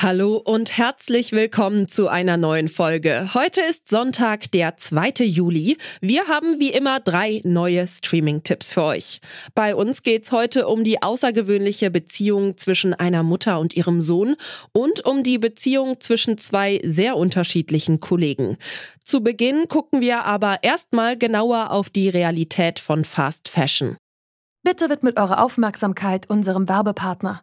Hallo und herzlich willkommen zu einer neuen Folge. Heute ist Sonntag, der 2. Juli. Wir haben wie immer drei neue Streaming-Tipps für euch. Bei uns geht's heute um die außergewöhnliche Beziehung zwischen einer Mutter und ihrem Sohn und um die Beziehung zwischen zwei sehr unterschiedlichen Kollegen. Zu Beginn gucken wir aber erstmal genauer auf die Realität von Fast Fashion. Bitte widmet eure Aufmerksamkeit unserem Werbepartner.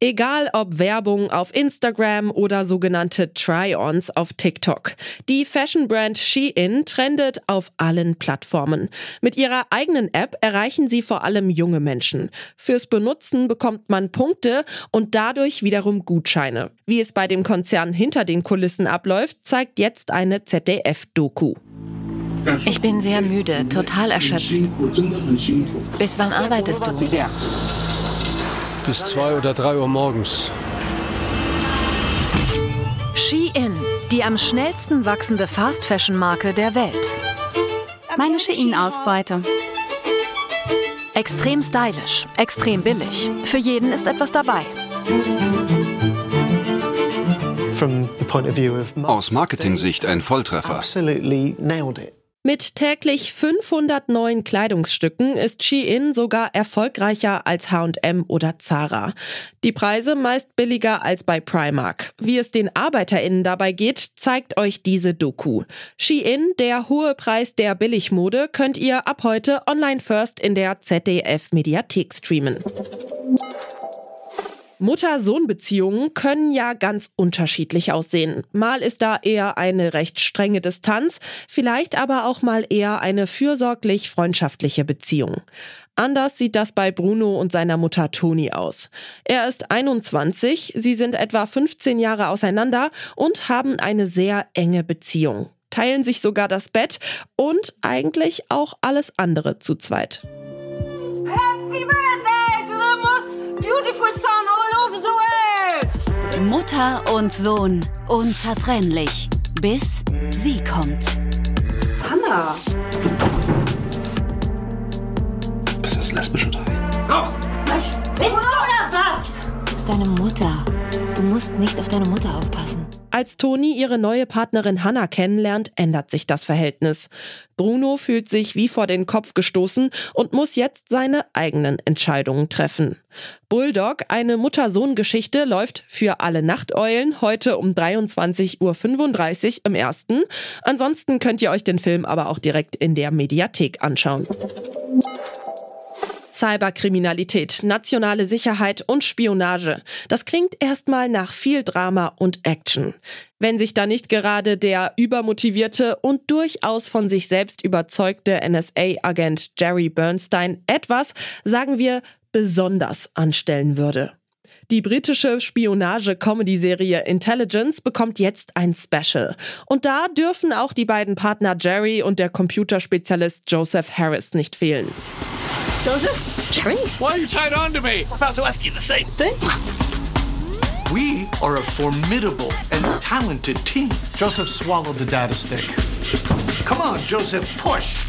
Egal ob Werbung auf Instagram oder sogenannte Try-ons auf TikTok. Die Fashion-Brand Shein trendet auf allen Plattformen. Mit ihrer eigenen App erreichen sie vor allem junge Menschen. Fürs Benutzen bekommt man Punkte und dadurch wiederum Gutscheine. Wie es bei dem Konzern hinter den Kulissen abläuft, zeigt jetzt eine ZDF-Doku. Ich bin sehr müde, total erschöpft. Bis wann arbeitest du? Bis zwei oder drei Uhr morgens. Shein, die am schnellsten wachsende Fast-Fashion-Marke der Welt. Meine Shein-Ausbeute. Extrem stylisch, extrem billig. Für jeden ist etwas dabei. Aus Marketing-Sicht ein Volltreffer. Mit täglich 500 neuen Kleidungsstücken ist Shein sogar erfolgreicher als H&M oder Zara. Die Preise meist billiger als bei Primark. Wie es den ArbeiterInnen dabei geht, zeigt euch diese Doku. Shein, der hohe Preis der Billigmode, könnt ihr ab heute online first in der ZDF Mediathek streamen. Mutter-Sohn-Beziehungen können ja ganz unterschiedlich aussehen. Mal ist da eher eine recht strenge Distanz, vielleicht aber auch mal eher eine fürsorglich freundschaftliche Beziehung. Anders sieht das bei Bruno und seiner Mutter Toni aus. Er ist 21, sie sind etwa 15 Jahre auseinander und haben eine sehr enge Beziehung, teilen sich sogar das Bett und eigentlich auch alles andere zu zweit. Mutter und Sohn, unzertrennlich. Bis sie kommt. Sanna! Bist du jetzt lesbisch oder wie? Raus! Willst du oder was? Das ist deine Mutter. Du musst nicht auf deine Mutter aufpassen. Als Toni ihre neue Partnerin Hannah kennenlernt, ändert sich das Verhältnis. Bruno fühlt sich wie vor den Kopf gestoßen und muss jetzt seine eigenen Entscheidungen treffen. Bulldog, eine Mutter-Sohn-Geschichte, läuft für alle Nachteulen heute um 23.35 Uhr im ersten. Ansonsten könnt ihr euch den Film aber auch direkt in der Mediathek anschauen. Cyberkriminalität, nationale Sicherheit und Spionage. Das klingt erstmal nach viel Drama und Action. Wenn sich da nicht gerade der übermotivierte und durchaus von sich selbst überzeugte NSA-Agent Jerry Bernstein etwas, sagen wir, besonders anstellen würde. Die britische Spionage-Comedy-Serie Intelligence bekommt jetzt ein Special. Und da dürfen auch die beiden Partner Jerry und der Computerspezialist Joseph Harris nicht fehlen. Joseph? Jerry? Why are you tied on to me? I'm about to ask you the same thing. We are a formidable and talented team. Joseph swallowed the data stick. Come on, Joseph, push.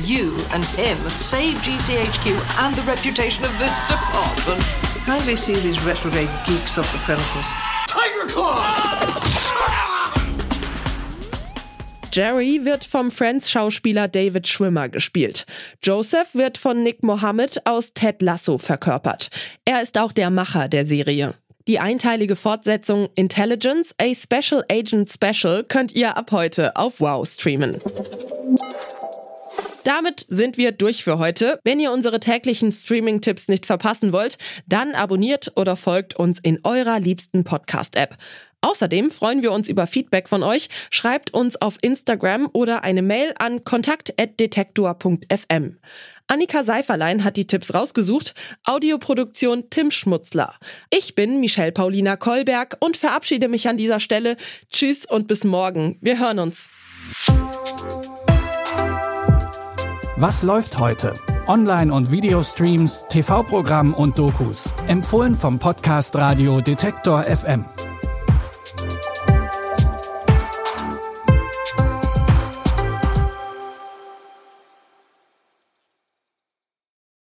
You and him save GCHQ and the reputation of this department. Kindly see these retrograde geeks off the premises. Tiger Claw! Jerry wird vom Friends-Schauspieler David Schwimmer gespielt. Joseph wird von Nick Mohammed aus Ted Lasso verkörpert. Er ist auch der Macher der Serie. Die einteilige Fortsetzung Intelligence, a Special Agent Special könnt ihr ab heute auf Wow streamen. Damit sind wir durch für heute. Wenn ihr unsere täglichen Streaming-Tipps nicht verpassen wollt, dann abonniert oder folgt uns in eurer liebsten Podcast-App. Außerdem freuen wir uns über Feedback von euch. Schreibt uns auf Instagram oder eine Mail an kontakt.detektor.fm. Annika Seiferlein hat die Tipps rausgesucht. Audioproduktion Tim Schmutzler. Ich bin Michelle Paulina Kolberg und verabschiede mich an dieser Stelle. Tschüss und bis morgen. Wir hören uns. Was läuft heute? Online- und Videostreams, TV-Programm und Dokus. Empfohlen vom Podcast Radio Detektor FM.